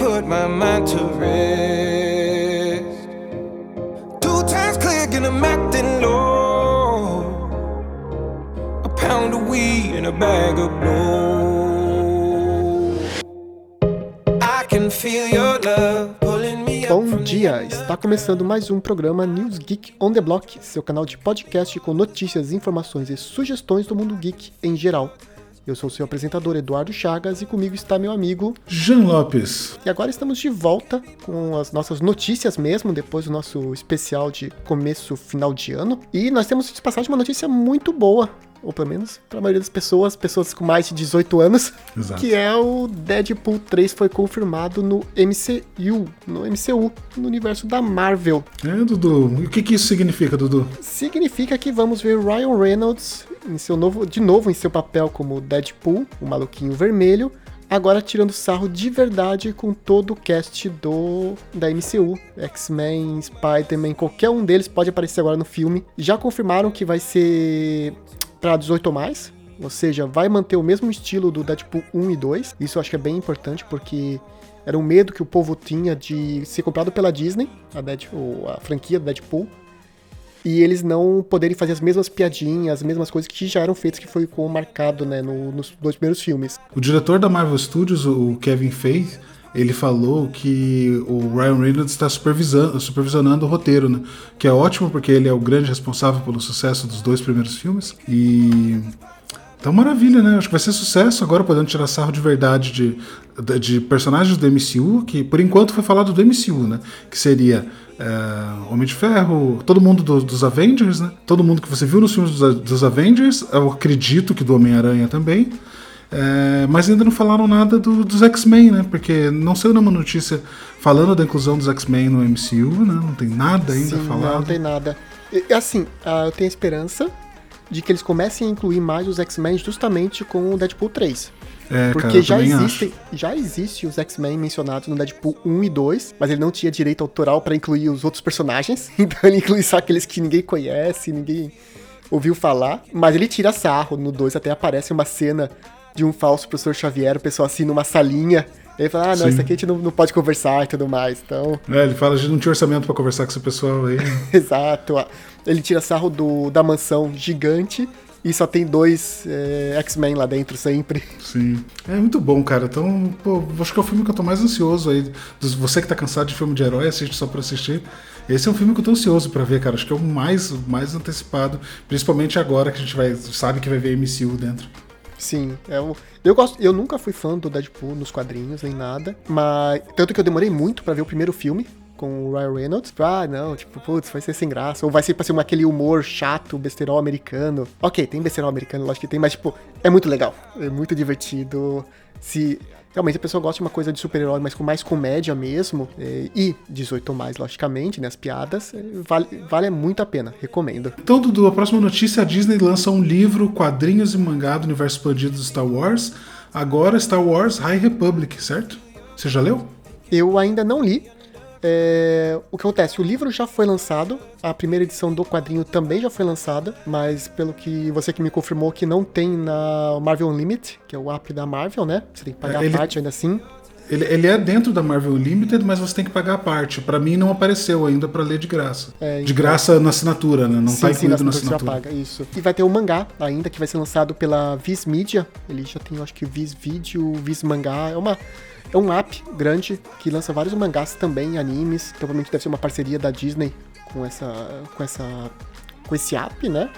put my mind to rest. Two times and I'm acting low. A pound of weed and a bag of blow. I can feel your love pulling me up Bom dia! Está começando mais um programa News Geek on the Block, seu canal de podcast com notícias, informações e sugestões do mundo geek em geral. Eu sou o seu apresentador Eduardo Chagas e comigo está meu amigo. Jean Lopes. E agora estamos de volta com as nossas notícias mesmo, depois do nosso especial de começo final de ano. E nós temos de uma notícia muito boa, ou pelo menos para a maioria das pessoas, pessoas com mais de 18 anos, Exato. que é o Deadpool 3 foi confirmado no MCU, no MCU, no universo da Marvel. É, Dudu. E o que, que isso significa, Dudu? Significa que vamos ver Ryan Reynolds em seu novo, de novo em seu papel como Deadpool, o maluquinho vermelho, agora tirando sarro de verdade com todo o cast do da MCU, X-Men, Spider-Man, qualquer um deles pode aparecer agora no filme. Já confirmaram que vai ser para 18 ou mais, ou seja, vai manter o mesmo estilo do Deadpool 1 e 2. Isso eu acho que é bem importante porque era um medo que o povo tinha de ser comprado pela Disney, a, Deadpool, a franquia do Deadpool, e eles não poderem fazer as mesmas piadinhas, as mesmas coisas que já eram feitas, que foi marcado né, no- nos dois primeiros filmes. O diretor da Marvel Studios, o Kevin Feige, ele falou que o Ryan Reynolds está supervisionando, supervisionando o roteiro, né? Que é ótimo porque ele é o grande responsável pelo sucesso dos dois primeiros filmes. E. Então, maravilha, né? Acho que vai ser sucesso agora, podendo tirar sarro de verdade de, de, personagens do MCU, que por enquanto foi falado do MCU, né? Que seria é, Homem de Ferro, todo mundo do- dos Avengers, né? Todo mundo que você viu nos filmes dos, dos Avengers, eu acredito que do Homem-Aranha também. É, mas ainda não falaram nada do- dos X-Men, né? Porque não saiu nenhuma notícia falando da inclusão dos X-Men no MCU, né? Não tem nada ainda Sim, falado. não tem nada. E, assim, ah, eu tenho esperança de que eles comecem a incluir mais os X-Men justamente com o Deadpool 3. É, Porque cara, já existem, já existe os X-Men mencionados no Deadpool 1 e 2, mas ele não tinha direito autoral pra incluir os outros personagens. Então ele inclui só aqueles que ninguém conhece, ninguém ouviu falar. Mas ele tira sarro. No 2 até aparece uma cena de um falso professor Xavier, o pessoal assim numa salinha. Ele fala, ah, não, Sim. isso aqui a gente não, não pode conversar e tudo mais. Então, É, ele fala, a gente não tinha orçamento pra conversar com esse pessoal aí. exato. Ele tira sarro do, da mansão gigante e só tem dois é, X-Men lá dentro sempre. Sim. É muito bom, cara. Então, pô, acho que é o filme que eu tô mais ansioso aí. Você que tá cansado de filme de herói, assiste só pra assistir. Esse é um filme que eu tô ansioso pra ver, cara. Acho que é o mais, mais antecipado. Principalmente agora que a gente vai, sabe que vai ver MCU dentro. Sim, eu, eu gosto. Eu nunca fui fã do Deadpool nos quadrinhos nem nada, mas tanto que eu demorei muito pra ver o primeiro filme com o Ryan Reynolds. Ah, não, tipo, putz, vai ser sem graça. Ou vai ser pra ser aquele humor chato, besterol americano. Ok, tem besterol americano, lógico que tem, mas, tipo, é muito legal. É muito divertido. Se realmente a pessoa gosta de uma coisa de super-herói, mas com mais comédia mesmo, é, e 18 ou mais, logicamente, né? As piadas, é, vale, vale muito a pena. Recomendo. Então, Dudu, a próxima notícia: a Disney lança um livro, quadrinhos e mangá do universo expandido do Star Wars. Agora, Star Wars High Republic, certo? Você já leu? Eu ainda não li. É, o que acontece? O livro já foi lançado, a primeira edição do quadrinho também já foi lançada, mas pelo que você que me confirmou que não tem na Marvel Unlimited, que é o app da Marvel, né? Você tem que pagar É, ele- a parte ainda assim. Ele, ele é dentro da Marvel Limited, mas você tem que pagar a parte. Pra mim, não apareceu ainda pra ler de graça. É, de então- graça na assinatura, né? Não sim, tá sim, incluído na você já assinatura. paga, isso. E vai ter o mangá ainda, que vai ser lançado pela Viz Media. Ele já tem, eu acho que Viz Video, Viz Mangá. É uma. É um app grande que lança vários mangás também, animes. Provavelmente deve ser uma parceria da Disney com essa. com essa. com esse app, né?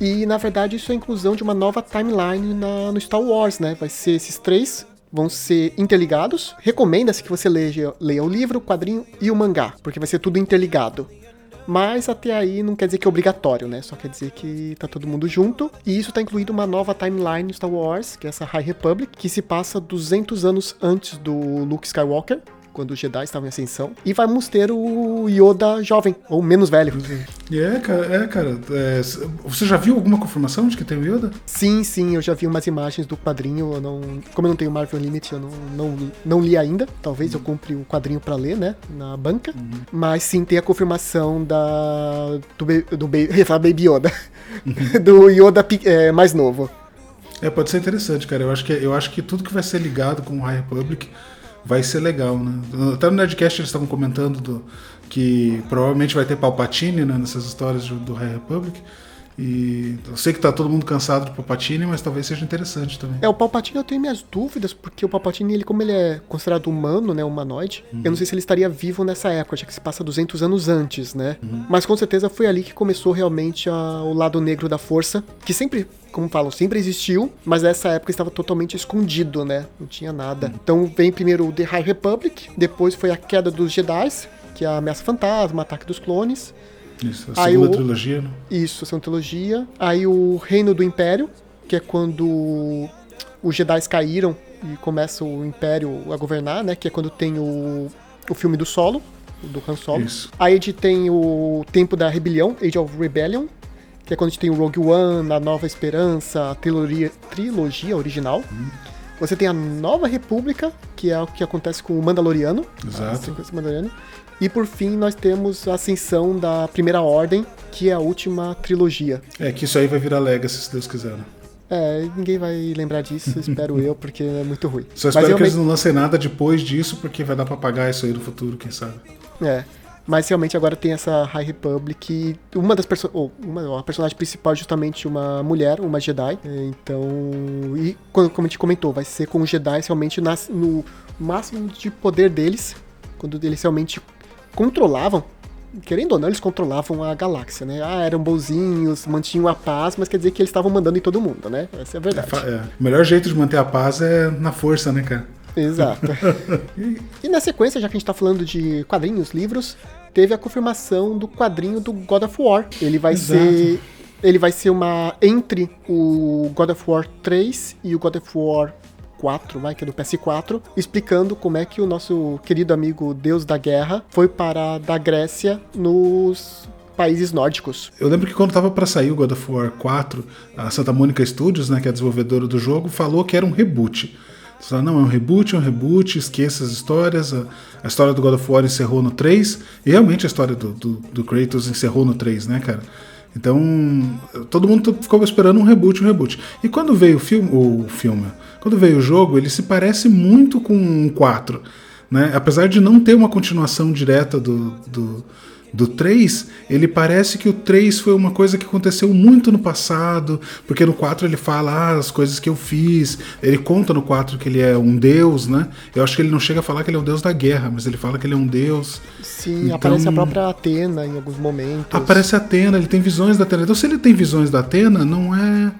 E na verdade isso é a inclusão de uma nova timeline na- no Star Wars, né? Vai ser esses três vão ser interligados. Recomenda-se que você leia, leia o livro, o quadrinho e o mangá, porque vai ser tudo interligado. Mas até aí não quer dizer que é obrigatório, né? Só quer dizer que tá todo mundo junto. E isso tá incluído uma nova timeline Star Wars, que é essa High Republic, que se passa 200 anos antes do Luke Skywalker. Quando os Jedi estavam em ascensão. E vamos ter o Yoda jovem, ou menos velho. E é, cara, é, cara. é, você já viu alguma confirmação de que tem o Yoda? Sim, sim, eu já vi umas imagens do quadrinho. Eu não, como eu não tenho Marvel Unlimited, eu não, não, não li ainda. Talvez eu compre o quadrinho pra ler, né? Na banca. Mas sim, tem a confirmação da. Do, do falar Baby Yoda. do Yoda é, mais novo. É, pode ser interessante, cara. Eu acho que, eu acho que tudo que vai ser ligado com o High Republic vai ser legal, né? Até no Nerdcast eles estavam comentando do, que provavelmente vai ter Palpatine né, nessas histórias do, do High Republic. E eu sei que tá todo mundo cansado do Palpatine, mas talvez seja interessante também. É, o Palpatine eu tenho minhas dúvidas, porque o Palpatine, ele, como ele é considerado humano, né, humanoide, uhum. eu não sei se ele estaria vivo nessa época, já que se passa 200 anos antes, né? Uhum. Mas com certeza foi ali que começou realmente a, o lado negro da força, que sempre, como falam, sempre existiu, mas nessa época estava totalmente escondido, né? Não tinha nada. Uhum. Então vem primeiro o The High Republic, depois foi a queda dos Jedi, que é a ameaça fantasma, ataque dos clones. Isso, a segunda o, trilogia, né? Isso, a segunda trilogia. Aí o Reino do Império, que é quando os Jedi caíram e começa o Império a governar, né? Que é quando tem o, o filme do Solo, do Han Solo. Isso. Aí a gente tem o Tempo da Rebelião, Age of Rebellion, que é quando a gente tem o Rogue One, a Nova Esperança, a trilogia, trilogia original. Hum. Você tem a Nova República, que é o que acontece com o Mandaloriano. Exato. Mandaloriano. E por fim, nós temos a ascensão da Primeira Ordem, que é a última trilogia. É, que isso aí vai virar Legacy, se Deus quiser, né? É, ninguém vai lembrar disso, espero eu, porque é muito ruim. Só espero que eles não lancem nada depois disso, porque vai dar pra pagar isso aí no futuro, quem sabe. É. Mas realmente agora tem essa High Republic uma das pessoas, uma, a personagem principal é justamente uma mulher, uma Jedi. Então, e como a gente comentou, vai ser com os Jedi realmente nas, no máximo de poder deles, quando eles realmente controlavam, querendo ou não, eles controlavam a galáxia, né? Ah, eram bonzinhos, mantinham a paz, mas quer dizer que eles estavam mandando em todo mundo, né? Essa é a verdade. É, é. O melhor jeito de manter a paz é na força, né, cara? Exato. e na sequência, já que a gente tá falando de quadrinhos, livros, teve a confirmação do quadrinho do God of War. Ele vai Exato. ser ele vai ser uma entre o God of War 3 e o God of War 4, vai, que é do PS4, explicando como é que o nosso querido amigo Deus da Guerra foi para da Grécia nos países nórdicos. Eu lembro que quando tava para sair o God of War 4, a Santa Mônica Studios, né, que é a desenvolvedora do jogo, falou que era um reboot. Falaram, não, é um reboot, é um reboot, esqueça as histórias. A, a, história do God of War encerrou no 3, e realmente a história do, do, do Kratos encerrou no 3, né, cara? Então, todo mundo ficou esperando um reboot, um reboot. E quando veio o filme, o filme, quando veio o jogo, ele se parece muito com um 4. Né? Apesar de não ter uma continuação direta do, do, do 3, ele parece que o 3 foi uma coisa que aconteceu muito no passado, porque no 4 ele fala ah, as coisas que eu fiz, ele conta no 4 que ele é um deus, né? Eu acho que ele não chega a falar que ele é o deus da guerra, mas ele fala que ele é um deus. Sim, então, aparece a própria Atena em alguns momentos. Aparece a Atena, ele tem visões da Atena. Então se ele tem visões da Atena, não é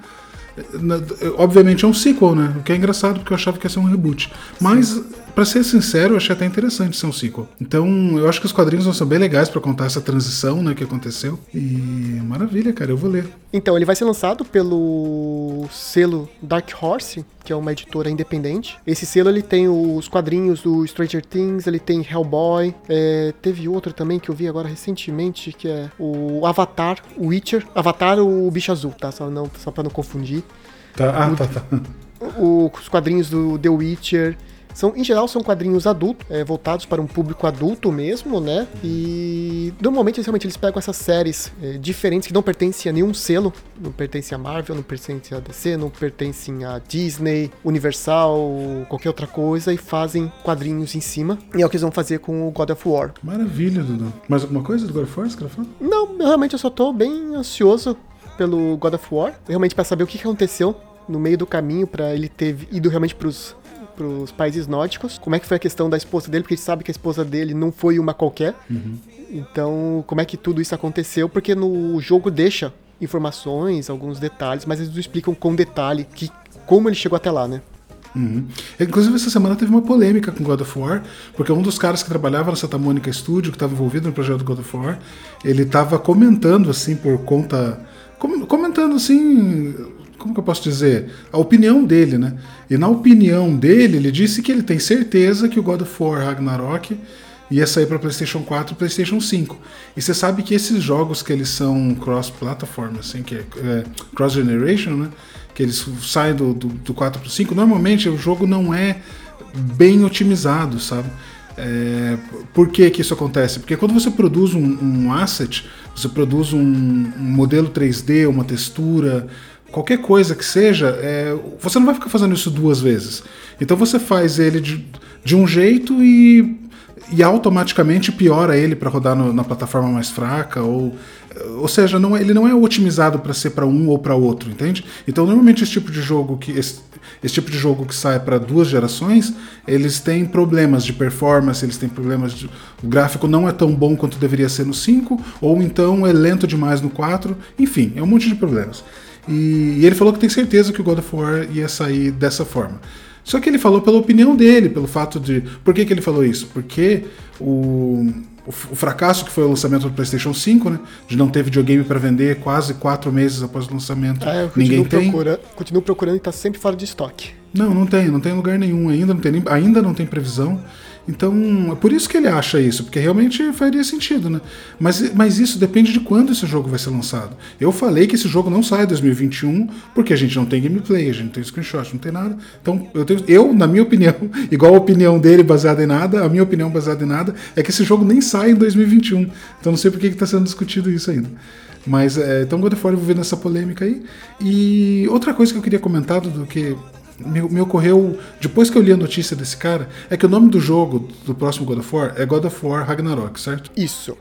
Obviamente é um sequel, né? O que é engraçado porque eu achava que ia ser um reboot. Mas, para ser sincero, eu achei até interessante ser um sequel. Então, eu acho que os quadrinhos vão ser bem legais para contar essa transição, né, que aconteceu. E maravilha, cara, eu vou ler. Então, ele vai ser lançado pelo selo Dark Horse, que é uma editora independente. Esse selo ele tem os quadrinhos do Stranger Things, ele tem Hellboy, é, teve outro também que eu vi agora recentemente, que é o Avatar, o Witcher. Avatar, o bicho azul, tá? Só, não, só pra não confundir. Tá, ah, o, tá, tá. O, os quadrinhos do The Witcher. São, em geral, são quadrinhos adultos, é, voltados para um público adulto mesmo, né? E normalmente realmente eles pegam essas séries é, diferentes que não pertencem a nenhum selo, não pertencem a Marvel, não pertencem a DC, não pertencem a Disney, Universal, qualquer outra coisa, e fazem quadrinhos em cima. E é o que eles vão fazer com o God of War. Maravilha, Dudu. Mais alguma coisa do God of War, você? Não, realmente eu só tô bem ansioso pelo God of War, realmente para saber o que aconteceu no meio do caminho para ele ter ido realmente pros pros países nórdicos. Como é que foi a questão da esposa dele, porque a gente sabe que a esposa dele não foi uma qualquer. Uhum. Então, como é que tudo isso aconteceu? Porque no jogo deixa informações, alguns detalhes, mas eles não explicam com detalhe que, como ele chegou até lá, né? Uhum. Inclusive, essa semana teve uma polêmica com God of War, porque um dos caras que trabalhava na Santa Mônica Studio, que estava envolvido no projeto God of War, ele estava comentando, assim, por conta. Comentando, assim, como que eu posso dizer? A opinião dele, né? E na opinião dele, ele disse que ele tem certeza que o God of War Ragnarok ia sair para PlayStation 4 e PlayStation 5. E você sabe que esses jogos que eles são cross-platform, assim, que é, é cross-generation, né? Que eles saem do, do, do 4 para o 5, normalmente o jogo não é bem otimizado, sabe? É, por que, que isso acontece? Porque quando você produz um, um asset, você produz um, um modelo 3D, uma textura, qualquer coisa que seja, é, você não vai ficar fazendo isso duas vezes. Então você faz ele de, de um jeito e, e automaticamente piora ele para rodar no, na plataforma mais fraca ou ou seja, não, é, ele não é otimizado para ser para um ou para outro, entende? Então, normalmente esse tipo de jogo que esse, esse tipo de jogo que sai para duas gerações, eles têm problemas de performance, eles têm problemas de o gráfico não é tão bom quanto deveria ser no 5, ou então é lento demais no 4, enfim, é um monte de problemas. E, e ele falou que tem certeza que o God of War ia sair dessa forma. Só que ele falou pela opinião dele, pelo fato de. Por que, que ele falou isso? Porque o o, fracasso que foi o lançamento do PlayStation 5, né? De não ter videogame para vender quase quatro meses após o lançamento. É, Ninguém tem. Procura, continuo procurando e está sempre fora de estoque. Não, não tem, não tem lugar nenhum ainda, não tem, ainda não tem previsão. Então, é por isso que ele acha isso, porque realmente faria sentido, né? Mas, mas isso depende de quando esse jogo vai ser lançado. Eu falei que esse jogo não sai em 2021, porque a gente não tem gameplay, a gente não tem screenshot, não tem nada. Então, eu, tenho, eu, na minha opinião, igual a opinião dele baseada em nada, a minha opinião baseada em nada, é que esse jogo nem sai em 2021. Então, não sei por que está sendo discutido isso ainda. Mas, é, então, God of War envolvendo essa polêmica aí. E outra coisa que eu queria comentar do que me, me, ocorreu, depois que eu li a notícia desse cara, é que o nome do jogo do próximo God of War é God of War Ragnarok, certo? Isso.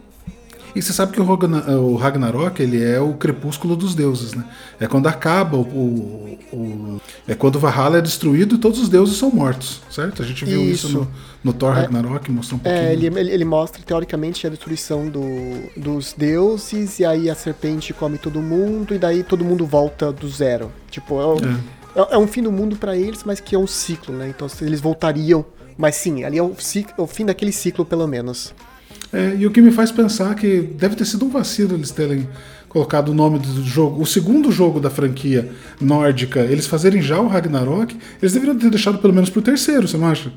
E você sabe que o Ragnarok ele é o crepúsculo dos deuses, né? É quando acaba o, o, o é quando Valhalla é destruído e todos os deuses são mortos, certo? A gente viu isso, isso no, no, Thor é, Ragnarok, mostra um pouquinho. É, ele, ele, mostra teoricamente a destruição do, dos deuses e aí a serpente come todo mundo e daí todo mundo volta do zero. Tipo, é, é. É, é, um fim do mundo para eles, mas que é um ciclo, né? Então eles voltariam. Mas sim, ali é o, ciclo, é o fim daquele ciclo, pelo menos. É, e o que me faz pensar que deve ter sido um vacilo eles terem colocado o nome do jogo, o segundo jogo da franquia nórdica, eles fazerem já o Ragnarok, eles deveriam ter deixado pelo menos pro terceiro, você não acha?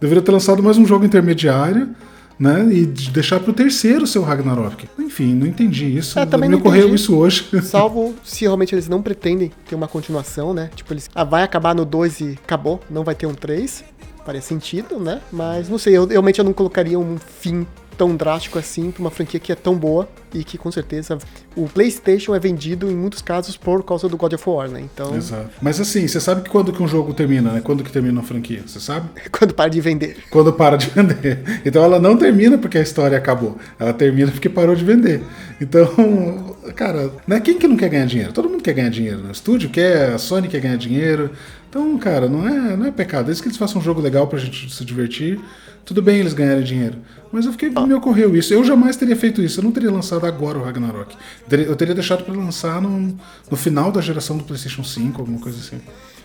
Deveriam ter lançado mais um jogo intermediário né? E deixar pro terceiro seu Ragnarok. Enfim, não entendi isso. É, também me ocorreu entendi. isso hoje. Salvo se realmente eles não pretendem ter uma continuação, né? Tipo, eles. Ah, vai acabar no 2 e acabou, não vai ter um 3. Faria sentido, né? Mas não sei, eu realmente eu não colocaria um fim tão drástico assim para uma franquia que é tão boa e que com certeza o PlayStation é vendido em muitos casos por causa do God of War, né? Então. Exato. Mas assim, você sabe que quando que um jogo termina, né? Quando que termina a franquia, você sabe? quando para de vender. Quando para de vender. Então ela não termina porque a história acabou. Ela termina porque parou de vender. Então, cara, né? Quem que não quer ganhar dinheiro? Todo mundo quer ganhar dinheiro, né? O estúdio quer, a Sony quer ganhar dinheiro. Então, cara, não é, não é pecado. Desde que eles façam um jogo legal pra gente se divertir, tudo bem eles ganharem dinheiro. Mas eu fiquei, me ocorreu isso. Eu jamais teria feito isso. Eu não teria lançado agora o Ragnarok. Eu teria deixado para lançar no, no final da geração do PlayStation 5, alguma coisa assim.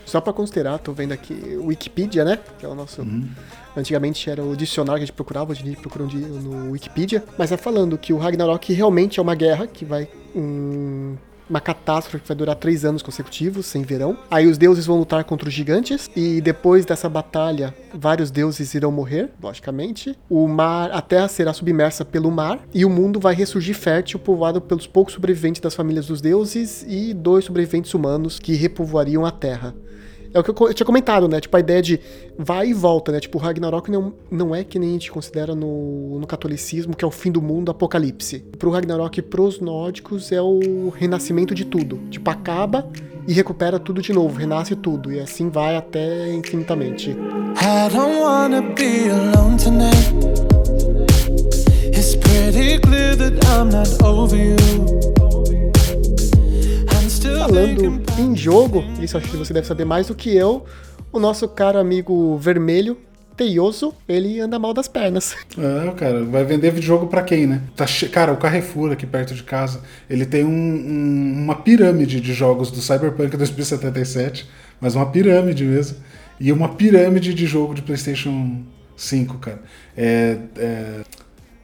Só para considerar, tô vendo aqui o Wikipedia, né? Que é o nosso. Uhum. Antigamente era o dicionário que a gente procurava, hoje a gente procura no Wikipedia. Mas é falando que o Ragnarok realmente é uma guerra que vai um, uma catástrofe que vai durar três anos consecutivos, sem verão. Aí os deuses vão lutar contra os gigantes, e depois dessa batalha, vários deuses irão morrer, logicamente. O mar, a terra será submersa pelo mar, e o mundo vai ressurgir fértil, povoado pelos poucos sobreviventes das famílias dos deuses e dois sobreviventes humanos que repovoariam a terra. É o que eu, tinha comentado, né? Tipo, a ideia de vai e volta, né? Tipo, o Ragnarok não, não é que nem a gente considera no, no catolicismo, que é o fim do mundo, apocalipse. Pro Ragnarok e pros nórdicos é o renascimento de tudo. Tipo, acaba e recupera tudo de novo, renasce tudo. E assim vai até infinitamente. I don't wanna be alone tonight. It's pretty clear that I'm not over you falando em jogo, isso acho que você deve saber mais do que eu, o nosso caro amigo vermelho, Teioso, ele anda mal das pernas. É, cara, vai vender videojogo para quem, né? Tá che... Cara, o Carrefour aqui perto de casa, ele tem um, um, uma pirâmide de jogos do Cyberpunk 2077, mas uma pirâmide mesmo. E uma pirâmide de jogo de PlayStation 5, cara. É, é,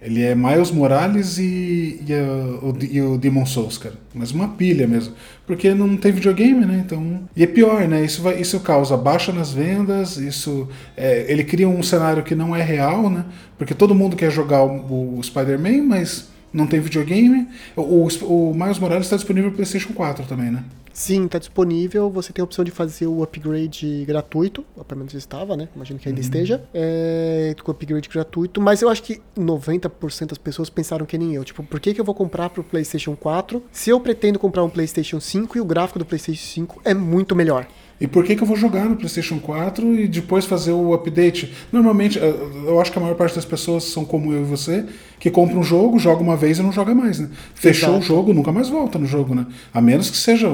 ele é Miles Morales e, e, o, e o Demon Souls, cara. Mas uma pilha mesmo. Porque não tem videogame, né? Então. E é pior, né? Isso, vai, isso causa baixa nas vendas, isso. É, ele cria um cenário que não é real, né? Porque todo mundo quer jogar o, o Spider-Man, mas não tem videogame. O, o, o Miles Morales está disponível no PlayStation 4 também, né? Sim, tá disponível. Você tem a opção de fazer o upgrade gratuito. Pelo menos estava, né? Imagino que ainda Uhum. esteja. É, com o upgrade gratuito. Mas eu acho que 90% das pessoas pensaram que nem eu. Tipo, por que, que eu vou comprar pro PlayStation 4 se eu pretendo comprar um PlayStation 5 e o gráfico do PlayStation 5 é muito melhor? E por que, que eu vou jogar no PlayStation 4 e depois fazer o update? Normalmente, eu acho que a maior parte das pessoas são como eu e você, que compra um jogo, joga uma vez e não joga mais, né? Fechou Exato. o jogo, nunca mais volta no jogo, né? A menos que seja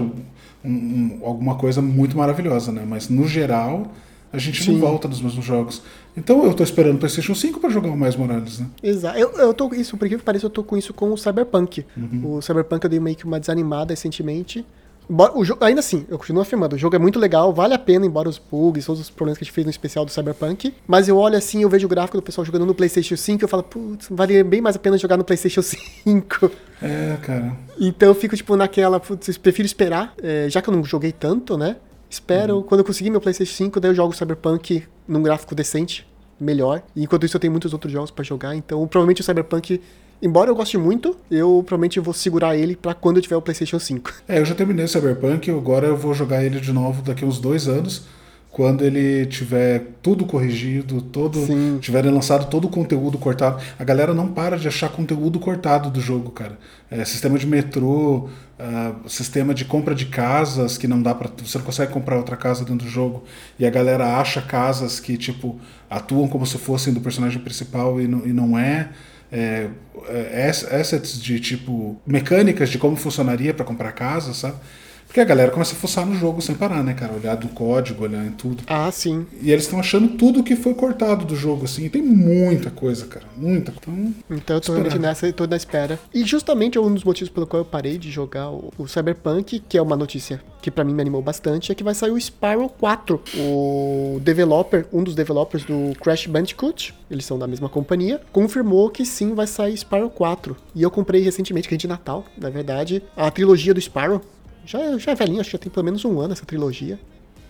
um- um- alguma coisa muito maravilhosa, né? Mas no geral, a gente Sim. não volta nos mesmos jogos. Então eu tô esperando o PlayStation 5 para jogar o Mais Morales, né? Exato. Eu, eu tô isso, por que pareça, eu tô com isso com o Cyberpunk. Uhum. O Cyberpunk eu dei meio que uma desanimada recentemente. O jogo, ainda assim, eu continuo afirmando, o jogo é muito legal, vale a pena, embora os bugs, todos os problemas que a gente fez no especial do Cyberpunk. Mas eu olho assim, eu vejo o gráfico do pessoal jogando no PlayStation 5 e eu falo, putz, vale bem mais a pena jogar no PlayStation 5. É, cara. Então eu fico, tipo, naquela, putz, prefiro esperar, é, já que eu não joguei tanto, né? Espero, Uhum. quando eu conseguir meu PlayStation 5, daí eu jogo o Cyberpunk num gráfico decente, melhor. E enquanto isso eu tenho muitos outros jogos pra jogar, então provavelmente o Cyberpunk, embora eu goste muito, eu provavelmente vou segurar ele pra quando eu tiver o PlayStation 5. É, eu já terminei o Cyberpunk, agora eu vou jogar ele de novo daqui uns dois anos, quando ele tiver tudo corrigido, todo Sim. tiverem lançado todo o conteúdo cortado. A galera não para de achar conteúdo cortado do jogo, cara. É, sistema de metrô, ah, sistema de compra de casas que não dá para você não consegue comprar outra casa dentro do jogo e a galera acha casas que tipo atuam como se fossem do personagem principal e não, e não é. É, é, ass- assets de tipo mecânicas de como funcionaria para comprar casa, sabe? Porque a galera começa a fuçar no jogo sem parar, né, cara? Olhar no código, olhar em tudo. Ah, sim. E eles estão achando tudo que foi cortado do jogo, assim. E tem muita coisa, cara. Muita. Então, Então eu tô realmente nessa e tô na espera. E justamente um dos motivos pelo qual eu parei de jogar o, o Cyberpunk, que é uma notícia que pra mim me animou bastante, é que vai sair o Spiral 4. O developer, um dos developers do Crash Bandicoot, eles são da mesma companhia, confirmou que sim vai sair Spiral 4. E eu comprei recentemente, que é de Natal, na verdade, a trilogia do Spiral. Já, já é velhinho, acho que já tem pelo menos um ano essa trilogia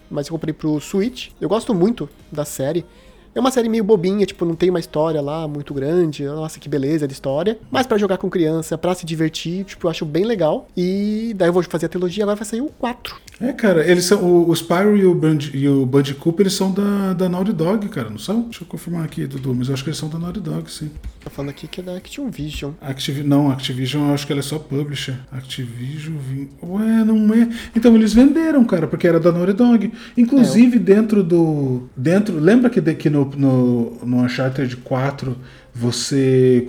mas eu comprei pro Switch. Eu gosto muito da série. É uma série meio bobinha, tipo, não tem uma história lá muito grande. Nossa, que beleza de história. Mas pra jogar com criança, pra se divertir, tipo, eu acho bem legal. E daí eu vou fazer a trilogia, agora vai sair o 4. é, cara, eles são. O, o Spyro e o, Band, e o Bandicoot, eles são da, da Naughty Dog, cara, não são? Deixa eu confirmar aqui, Dudu, mas eu acho que eles são da Naughty Dog, sim. Tá falando aqui que é da Action Vision. Activi não, Activision eu acho que ela é só publisher. Activision. vim- Ué, não é. Então eles venderam, cara, porque era da Naughty Dog. Inclusive É, dentro do. dentro Lembra que, de- que no, no, no Uncharted 4 você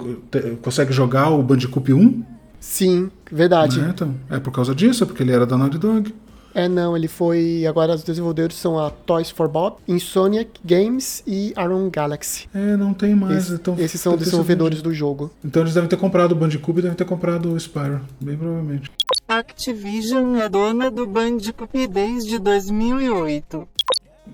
consegue jogar o Bandicoot 1? Sim, verdade. Né? Então, é por causa disso, é porque ele era da Naughty Dog. É, não, ele foi. Agora os desenvolvedores são a Toys for Bob, Insomniac Games e Aron Galaxy. É, não tem mais. Esse- então, esses são os desenvolvedores do jogo. Então eles devem ter comprado o Bandicoot e devem ter comprado o Spyro. Bem provavelmente. Activision é dona do Bandicoot desde 2008.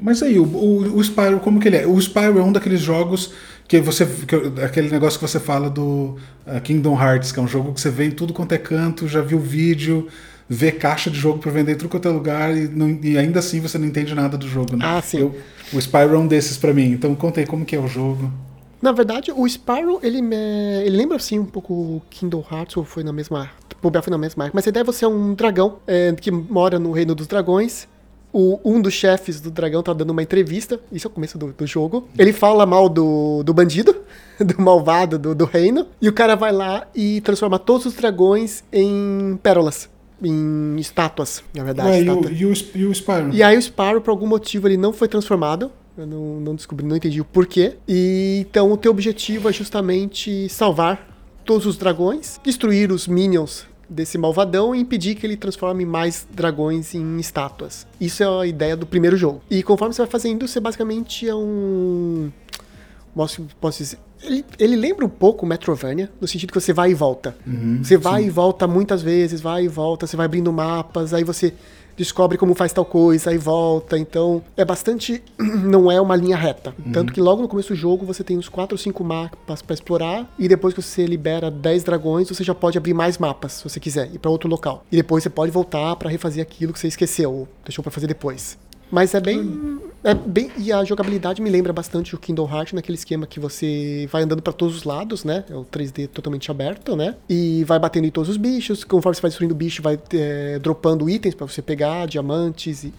Mas aí, o, o, o Spyro, como que ele é? O Spyro é um daqueles jogos que você. que- aquele negócio que você fala do uh, Kingdom Hearts, que é um jogo que você vê em tudo quanto é canto, já viu vídeo, vê caixa de jogo pra vender em tudo quanto é lugar e, não- e ainda assim você não entende nada do jogo, né? Ah, sim. Eu- o Spyro é um desses pra mim. Então conta aí como que é o jogo. Na verdade, o Spyro, ele, me- ele lembra assim um pouco o Kingdom Hearts, ou foi na mesma. Bobear foi na mesma marca. Mas a ideia é você é um dragão é, que mora no reino dos dragões. O, um dos chefes do dragão tá dando uma entrevista. Isso é o começo do, do jogo. Ele fala mal do, do bandido, do malvado do, do reino. E o cara vai lá e transforma todos os dragões em pérolas. Em estátuas, na verdade. Ué, e, estátua. o, e, o, e o Spyro? E aí o Sparrow, por algum motivo, ele não foi transformado. Eu não, não descobri, não entendi o porquê. E então o teu objetivo é justamente salvar todos os dragões, destruir os minions desse malvadão e impedir que ele transforme mais dragões em estátuas. Isso é a ideia do primeiro jogo. E conforme você vai fazendo, você basicamente é um. Posso, posso dizer. Ele, ele lembra um pouco o Metrovania, no sentido que você vai e volta. você vai e volta muitas vezes, vai e volta, você vai abrindo mapas, aí você descobre como faz tal coisa, aí volta. Então, é bastante. Não é uma linha reta. Tanto que logo no começo do jogo você tem uns 4 ou 5 mapas pra explorar, e depois que você libera 10 dragões, você já pode abrir mais mapas, se você quiser, ir pra outro local. E depois você pode voltar pra refazer aquilo que você esqueceu, ou deixou pra fazer depois. Mas é bem. É bem, e a jogabilidade me lembra bastante o Kingdom Hearts, naquele esquema que você vai andando para todos os lados, né? É o 3D totalmente aberto, né? E vai batendo em todos os bichos. Conforme você vai destruindo o bicho, vai é, dropando itens para você pegar, diamantes e,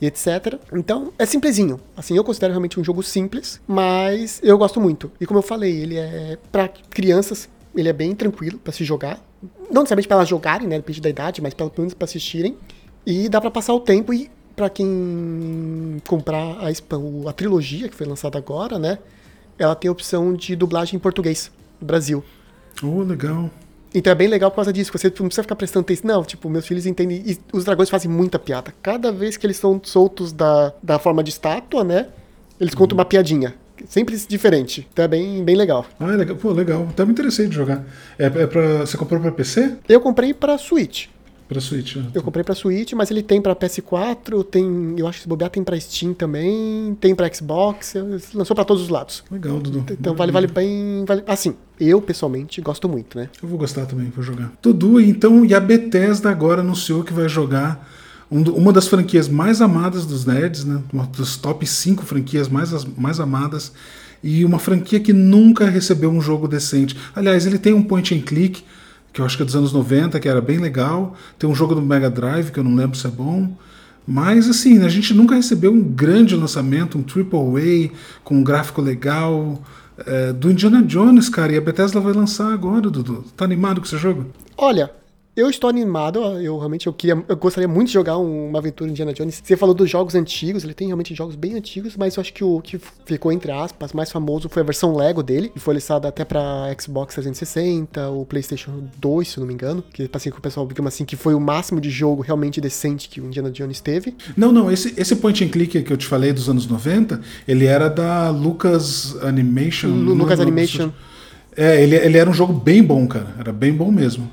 e etc. Então, é simplesinho. Assim, eu considero realmente um jogo simples, mas eu gosto muito. E como eu falei, ele é para crianças, ele é bem tranquilo para se jogar. Não necessariamente para elas jogarem, né? Depende da idade, mas pelo menos para assistirem. E dá para passar o tempo e para quem comprar a, a trilogia que foi lançada agora, né? Ela tem a opção de dublagem em português no Brasil. Oh, legal. Então é bem legal por causa disso. Você não precisa ficar prestando atenção. Não, tipo, meus filhos entendem. E os dragões fazem muita piada. Cada vez que eles são soltos da, da forma de estátua, né? Eles contam uma piadinha. Sempre diferente. Então é bem, bem legal. Ah, é legal. Pô, legal. Até me interessei de jogar. É, é pra, você comprou pra PC? Eu comprei pra Switch. Pra Switch, né? Eu comprei pra Switch, mas ele tem pra PS4, tem. Eu acho que se bobear tem pra Steam também, tem pra Xbox, lançou pra todos os lados. Legal, Dudu. Então vale, vale bem. Vale, assim, eu pessoalmente gosto muito, né? Eu vou gostar também, vou jogar. Dudu, então, e a Bethesda agora anunciou que vai jogar um, uma das franquias mais amadas dos nerds, né? Uma dos top 5 franquias mais, mais amadas. E uma franquia que nunca recebeu um jogo decente. Aliás, ele tem um point and click que eu acho que é dos anos 90, que era bem legal. Tem um jogo do Mega Drive, que eu não lembro se é bom. Mas assim, a gente nunca recebeu um grande lançamento, um Triple A, com um gráfico legal. É, do Indiana Jones, cara, e a Bethesda vai lançar agora, Dudu. Tá animado com esse jogo? Olha, eu estou animado, eu realmente eu queria, eu gostaria muito de jogar uma aventura Indiana Jones. Você falou dos jogos antigos, ele tem realmente jogos bem antigos, mas eu acho que o que ficou entre aspas mais famoso foi a versão Lego dele, que foi lançada até para Xbox 360, o PlayStation 2, se eu não me engano, que assim que o pessoal digamos assim que foi o máximo de jogo realmente decente que o Indiana Jones teve. Não, não, esse esse point and click que eu te falei dos anos 90, ele era da Lucas Animation. L Lucas Animation. É, ele, ele era um jogo bem bom, cara. Era bem bom mesmo.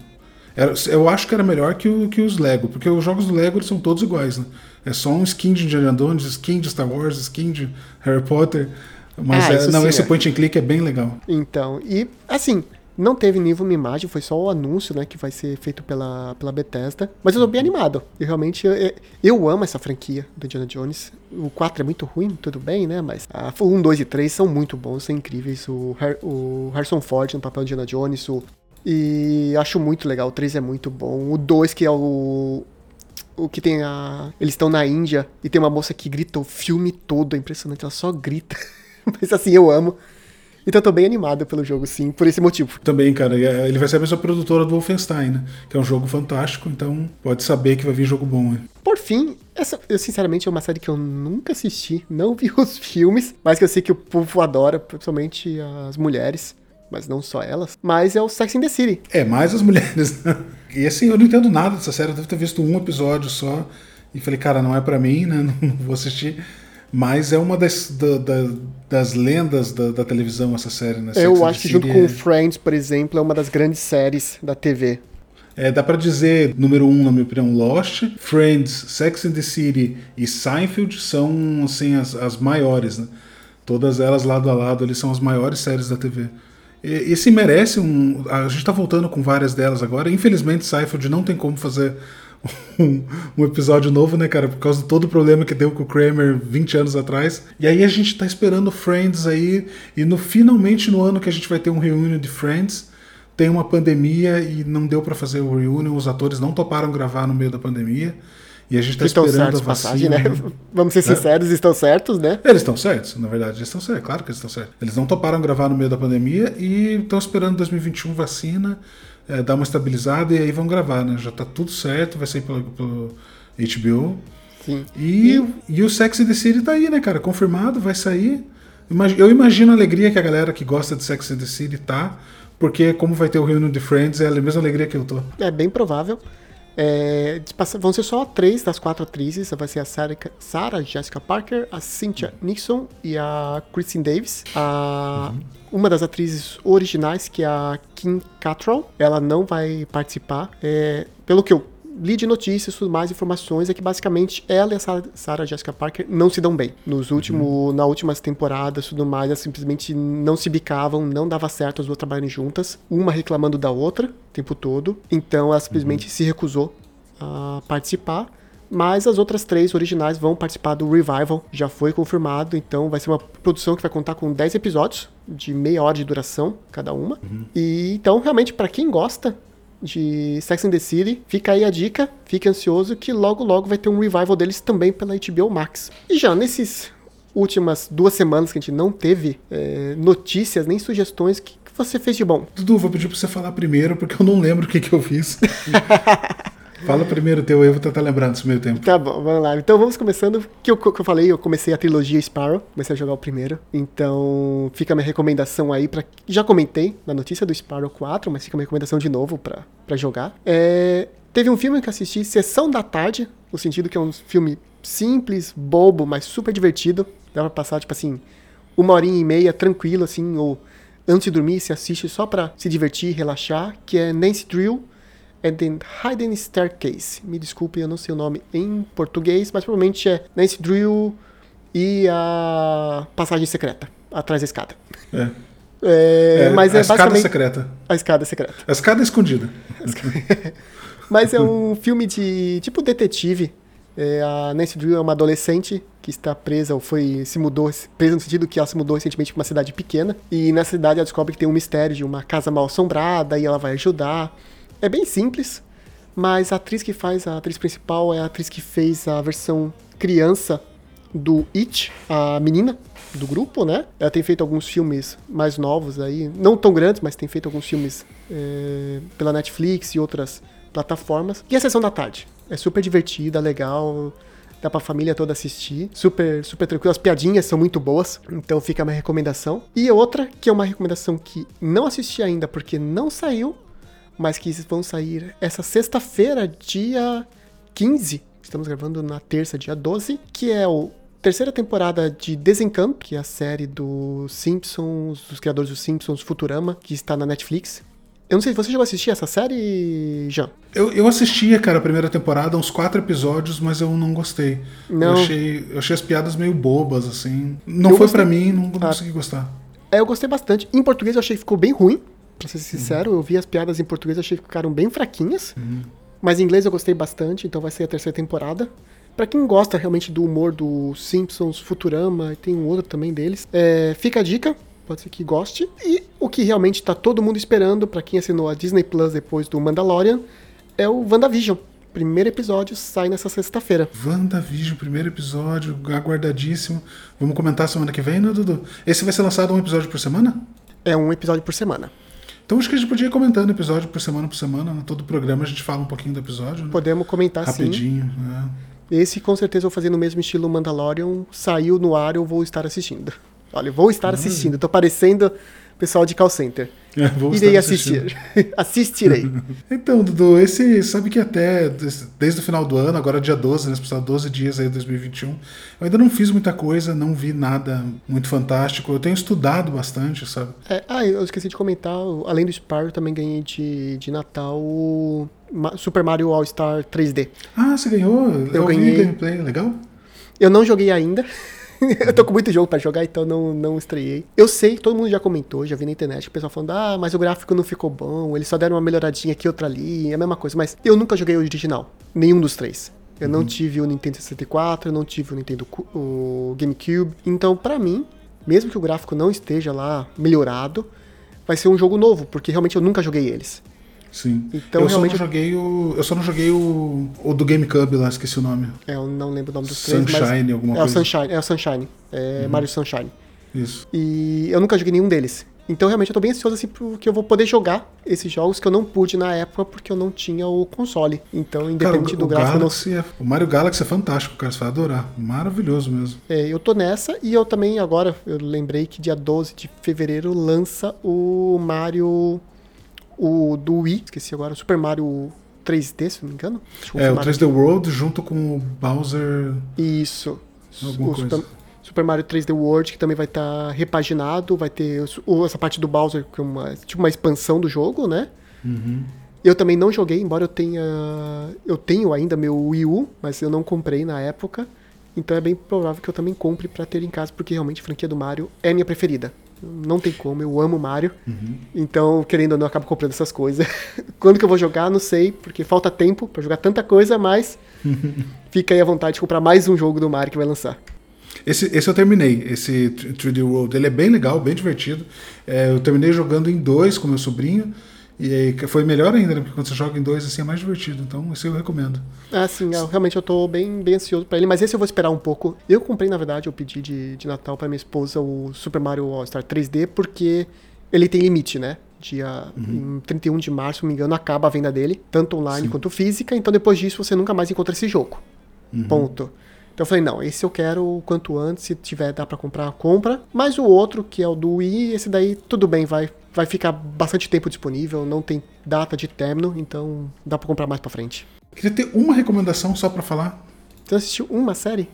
Era, eu acho que era melhor que, o, que os Lego, porque os jogos do Lego são todos iguais, né? É só um skin de Indiana Jones, skin de Star Wars, skin de Harry Potter. Mas ah, é, não, sim, esse é. point and click é bem legal. Então, e assim, não teve nenhuma imagem, foi só o anúncio, né, que vai ser feito pela, pela Bethesda. Mas eu tô bem animado. Eu realmente, eu, eu amo essa franquia do Indiana Jones. O 4 é muito ruim, tudo bem, né, mas a 1, 2 e 3 são muito bons, são incríveis. O, o Harrison Ford no papel de Indiana Jones, o e acho muito legal. O 3 é muito bom. O 2, que é o. O que tem a. Eles estão na Índia e tem uma moça que grita o filme todo. É impressionante, ela só grita. Mas assim, eu amo. Então tô bem animado pelo jogo, sim, por esse motivo. Também, cara. É, ele vai ser a mesma produtora do Wolfenstein, né? Que é um jogo fantástico, então pode saber que vai vir jogo bom, né? Por fim, essa, eu sinceramente é uma série que eu nunca assisti, não vi os filmes, mas que eu sei que o povo adora, principalmente as mulheres mas não só elas, mas é o Sex and the City. É, mais as mulheres. Né? E assim, eu não entendo nada dessa série, eu devo ter visto um episódio só e falei, cara, não é para mim, né? Não, vou assistir. Mas é uma das, da, da, das lendas da, da, televisão, essa série, né? Eu Sex acho que junto é... com Friends, por exemplo, é uma das grandes séries da TV. É, dá para dizer, número um, na minha opinião, Lost, Friends, Sex and the City e Seinfeld são, assim, as, as maiores, né? Todas elas lado a lado, eles são as maiores séries da TV. Esse merece um. A gente está voltando com várias delas agora. Infelizmente, Seinfeld não tem como fazer um, um, episódio novo, né, cara? Por causa de todo o problema que deu com o Kramer 20 anos atrás. E aí a gente está esperando Friends aí. E no finalmente no ano que a gente vai ter um reunião de Friends, tem uma pandemia e não deu para fazer o reunion. Os atores não toparam gravar no meio da pandemia. E a gente está esperando certos, a vacina. Passagem, né? Vamos ser né? sinceros, estão certos, né? Eles estão certos, na verdade, eles estão certos. Claro que eles estão certos. Eles não toparam gravar no meio da pandemia e estão esperando 2021 vacina, é, dar uma estabilizada e aí vão gravar, né? Já está tudo certo, vai sair pelo, pelo HBO. Sim. E, e, e o Sex and the City tá aí, né, cara? Confirmado, vai sair. Eu imagino a alegria que a galera que gosta de Sex and the City tá, porque como vai ter o Reunion de Friends, é a mesma alegria que eu tô. É bem provável. É, vão ser só três das quatro atrizes. Vai ser a Sarah, Sarah Jessica Parker, a Cynthia Nixon e a Kristen Davis. A, uhum. Uma das atrizes originais, que é a Kim Cattrall, ela não vai participar. É, pelo que eu li de notícias, tudo mais informações, é que basicamente ela e a Sarah Jessica Parker não se dão bem. Nos últimos, uhum. nas últimas temporadas, tudo mais, elas simplesmente não se bicavam, não dava certo as duas trabalharem juntas, uma reclamando da outra o tempo todo. Então ela simplesmente uhum. se recusou a participar. Mas as outras três originais vão participar do Revival, já foi confirmado, então vai ser uma produção que vai contar com 10 episódios, de meia hora de duração cada uma. E então, realmente, para quem gosta de Sex and the City, fica aí a dica, fique ansioso que logo logo vai ter um revival deles também pela HBO Max. E já nesses últimas duas semanas que a gente não teve é, notícias nem sugestões, o que, que você fez de bom? Dudu, vou pedir pra você falar primeiro, porque eu não lembro o que, que eu fiz. Fala primeiro teu eu vou tentar lembrar nesse meio tempo. Tá bom, vamos lá. Então vamos começando. Que eu, que eu falei, eu comecei a trilogia Sparrow, comecei a jogar o primeiro. Então fica a minha recomendação aí para Já comentei na notícia do Sparrow 4, mas fica a minha recomendação de novo pra jogar. É, teve um filme que assisti, Sessão da Tarde, no sentido que é um filme simples, bobo, mas super divertido. Dá pra passar, tipo assim, uma horinha e meia, tranquilo, assim, ou antes de dormir, se assiste só pra se divertir, relaxar, que é Nancy Drew and the Hidden Staircase. Me desculpe, eu não sei o nome em português, mas provavelmente é Nancy Drew e a Passagem Secreta, atrás da escada. É. É, mas a é escada basicamente secreta. a escada secreta. A escada escondida. Mas é um filme de tipo detetive. É, a Nancy Drew é uma adolescente que está presa ou foi se mudou, presa no sentido que ela se mudou recentemente para uma cidade pequena e nessa cidade ela descobre que tem um mistério de uma casa mal assombrada e ela vai ajudar. É bem simples, mas a atriz que faz a atriz principal é a atriz que fez a versão criança do It, a menina do grupo, né? Ela tem feito alguns filmes mais novos aí, não tão grandes, mas tem feito alguns filmes é, pela Netflix e outras plataformas. E a sessão da tarde é super divertida, legal, dá pra família toda assistir, super super tranquilo, as piadinhas são muito boas, então fica a minha recomendação. E outra que é uma recomendação que não assisti ainda porque não saiu, mas que vão sair essa sexta-feira, dia 15. Estamos gravando na terça, dia 12, que é o terceira temporada de Desencanto, que é a série dos Simpsons, dos criadores dos Simpsons, Futurama, que está na Netflix. Eu não sei, você já assistiu essa série, Jean? Eu, eu assistia, cara, a primeira temporada, uns quatro episódios, mas eu não gostei. Não. Eu achei, eu achei as piadas meio bobas, assim. Não Eu foi pra mim, não, não Ah. consegui gostar. É, eu gostei bastante. Em português eu achei que ficou bem ruim, pra ser sincero. Eu vi as piadas em português, achei que ficaram bem fraquinhas. Mas em inglês eu gostei bastante, então vai ser a terceira temporada. Pra quem gosta realmente do humor do Simpsons, Futurama, e tem um outro também deles, é, fica a dica, pode ser que goste. E o que realmente tá todo mundo esperando, pra quem assinou a Disney Plus depois do Mandalorian, é o WandaVision. Primeiro episódio sai nessa sexta-feira. WandaVision, primeiro episódio, aguardadíssimo. Vamos comentar semana que vem, né, Dudu? Esse vai ser lançado um episódio por semana? É um episódio por semana. Então acho que a gente podia ir comentando episódio por semana por semana. Né? Todo programa a gente fala um pouquinho do episódio, né? Podemos comentar sim. Rapidinho, né? Esse com certeza eu vou fazer no mesmo estilo Mandalorian. Saiu no ar, eu vou estar assistindo. Olha, vou estar assistindo. Tô parecendo pessoal de call center. É, vou Irei assistir. Assistirei. Então, Dudu, esse sabe que até des- desde o final do ano, agora dia 12, né? Passado 12 dias aí, 2021, eu ainda não fiz muita coisa, não vi nada muito fantástico. Eu tenho estudado bastante, sabe? É, ah, eu esqueci de comentar. Além do Spyro, também ganhei de, de Natal Super Mario All-Star 3D. Ah, você ganhou? Eu, Eu vi ganhei. gameplay, legal? Eu não joguei ainda. eu tô com muito jogo pra jogar, então não, não estreiei. Eu sei, todo mundo já comentou, já vi na internet, o pessoal falando, ah, mas o gráfico não ficou bom, eles só deram uma melhoradinha aqui, outra ali, é a mesma coisa. Mas eu nunca joguei o original, nenhum dos três. Eu não tive o Nintendo 64, eu não tive o Nintendo o GameCube. Então, pra mim, mesmo que o gráfico não esteja lá melhorado, vai ser um jogo novo, porque realmente eu nunca joguei eles. Sim. Então, eu realmente- só não joguei o. Eu só não joguei o. O do GameCube lá, esqueci o nome. É, eu não lembro o nome dos três, Sunshine, alguma é coisa. O Sunshine, é o Sunshine. É Mario Sunshine. Isso. E eu nunca joguei nenhum deles. Então realmente eu tô bem ansioso assim porque eu vou poder jogar esses jogos que eu não pude na época porque eu não tinha o console. Então, Cara, independente o, do o gráfico, não- é, o Mario Galaxy é fantástico, cara. Você vai adorar. Maravilhoso mesmo. é, eu tô nessa e eu também agora eu lembrei que dia 12 de fevereiro lança o Mario o do Wii, esqueci agora, Super Mario 3D, se não me engano. É, o confirmar 3D World junto com o Bowser. Isso. Alguma o coisa. Super, Super Mario 3D World, que também vai estar repaginado, vai ter essa parte do Bowser, que é uma, tipo uma expansão do jogo, né? Uhum. Eu também não joguei, embora eu tenha. Eu tenho ainda meu Wii U, mas eu não comprei na época. Então é bem provável que eu também compre pra ter em casa, porque realmente a franquia do Mario é minha preferida. Não tem como, eu amo Mario. Então, querendo ou não, eu acabo comprando essas coisas. Quando que eu vou jogar, não sei, porque falta tempo pra jogar tanta coisa, mas fica aí à vontade de comprar mais um jogo do Mario que vai lançar. Esse, esse eu terminei, esse 3D World. Ele é bem legal, bem divertido. É, eu terminei jogando em dois com meu sobrinho. E aí foi melhor ainda, né? Porque quando você joga em dois, assim, é mais divertido. Então, esse eu recomendo. Ah, sim, eu, realmente eu tô bem, bem ansioso pra ele, mas esse eu vou esperar um pouco. Eu comprei, na verdade, eu pedi de, de Natal pra minha esposa o Super Mario All-Star 3D, porque ele tem limite, né? Dia em 31 de março, se não me engano, acaba a venda dele, tanto online quanto física, então depois disso você nunca mais encontra esse jogo. Ponto. Então eu falei, não, esse eu quero o quanto antes, se tiver, dá pra comprar, compra. Mas o outro, que é o do Wii, esse daí, tudo bem, vai, vai ficar bastante tempo disponível, não tem data de término, então dá pra comprar mais pra frente. Queria ter uma recomendação só pra falar. Você assistiu uma série?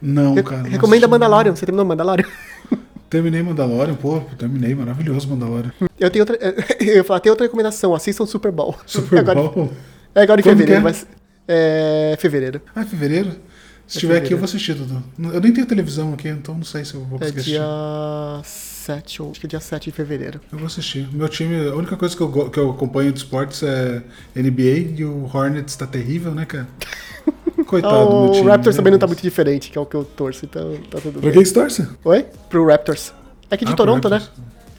Não, Re- cara. não Recomenda. Mandalorian, você terminou Mandalorian? Terminei Mandalorian, pô, terminei, maravilhoso Mandalorian. Eu tenho outra. Eu ia falar, tem outra recomendação, assistam Super Bowl. Super agora, Bowl. É agora em fevereiro, é? mas. É. Fevereiro. Ah, é fevereiro? Se É tiver aqui, eu vou assistir, Dudu. Eu nem tenho televisão aqui, então não sei se eu vou É conseguir dia assistir. 7, ou acho que é dia 7 de fevereiro. Eu vou assistir. Meu time, a única coisa que eu, que eu acompanho de esportes é NBA e o Hornets tá terrível, né, cara? Coitado do meu o time. Raptors né? também não tá muito diferente, que é o que eu torço, então tá tudo Pra bem. quem você torce? Oi? Pro Raptors. É aqui de Ah, Toronto, né?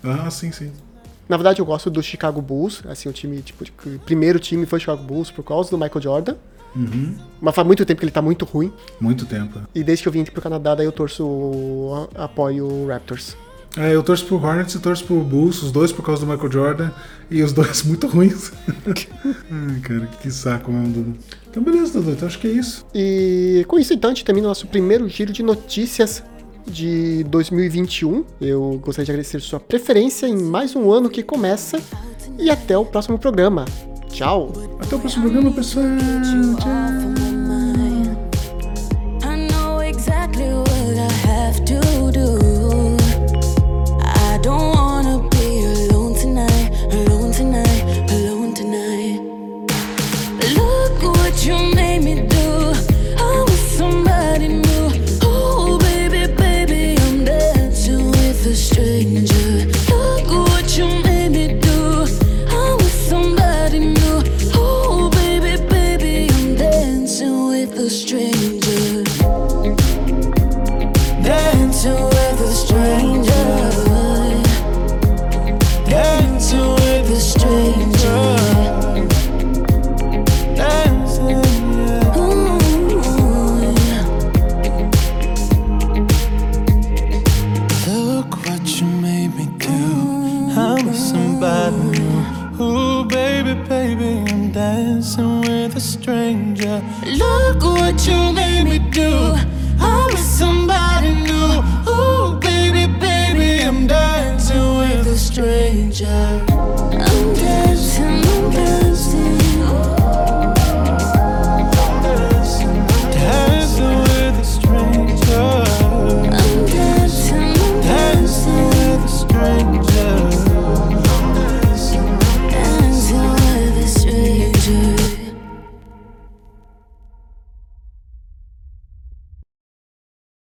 Ah, sim, sim. Na verdade, eu gosto do Chicago Bulls. Assim, o time, tipo, que o primeiro time foi o Chicago Bulls por causa do Michael Jordan. Uhum. Mas faz muito tempo que ele tá muito ruim. Muito tempo. E desde que eu vim aqui pro Canadá, daí eu torço. apoio o Raptors. É, eu torço pro Hornets e torço pro Bulls, os dois por causa do Michael Jordan, e os dois muito ruins. Ai, cara, que saco mesmo, Dudu. Então, beleza, Dudu, então acho que é isso. E com isso, então, a gente termina o nosso primeiro giro de notícias de 2021. Eu gostaria de agradecer sua preferência em mais um ano que começa. E até o próximo programa. Tchau! Até o próximo programa, pessoal. Tchau.